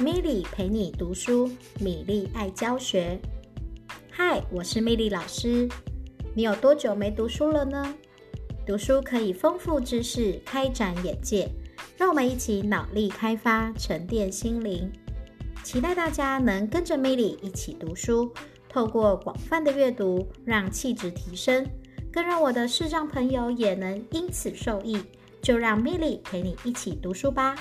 米莉陪你读书米莉爱教学。嗨我是米莉老师。你有多久没读书了呢？读书可以丰富知识开展眼界。让我们一起脑力开发沉淀心灵。期待大家能跟着米莉一起读书透过广泛的阅读让气质提升更让我的视障朋友也能因此受益。就让米莉陪你一起读书吧。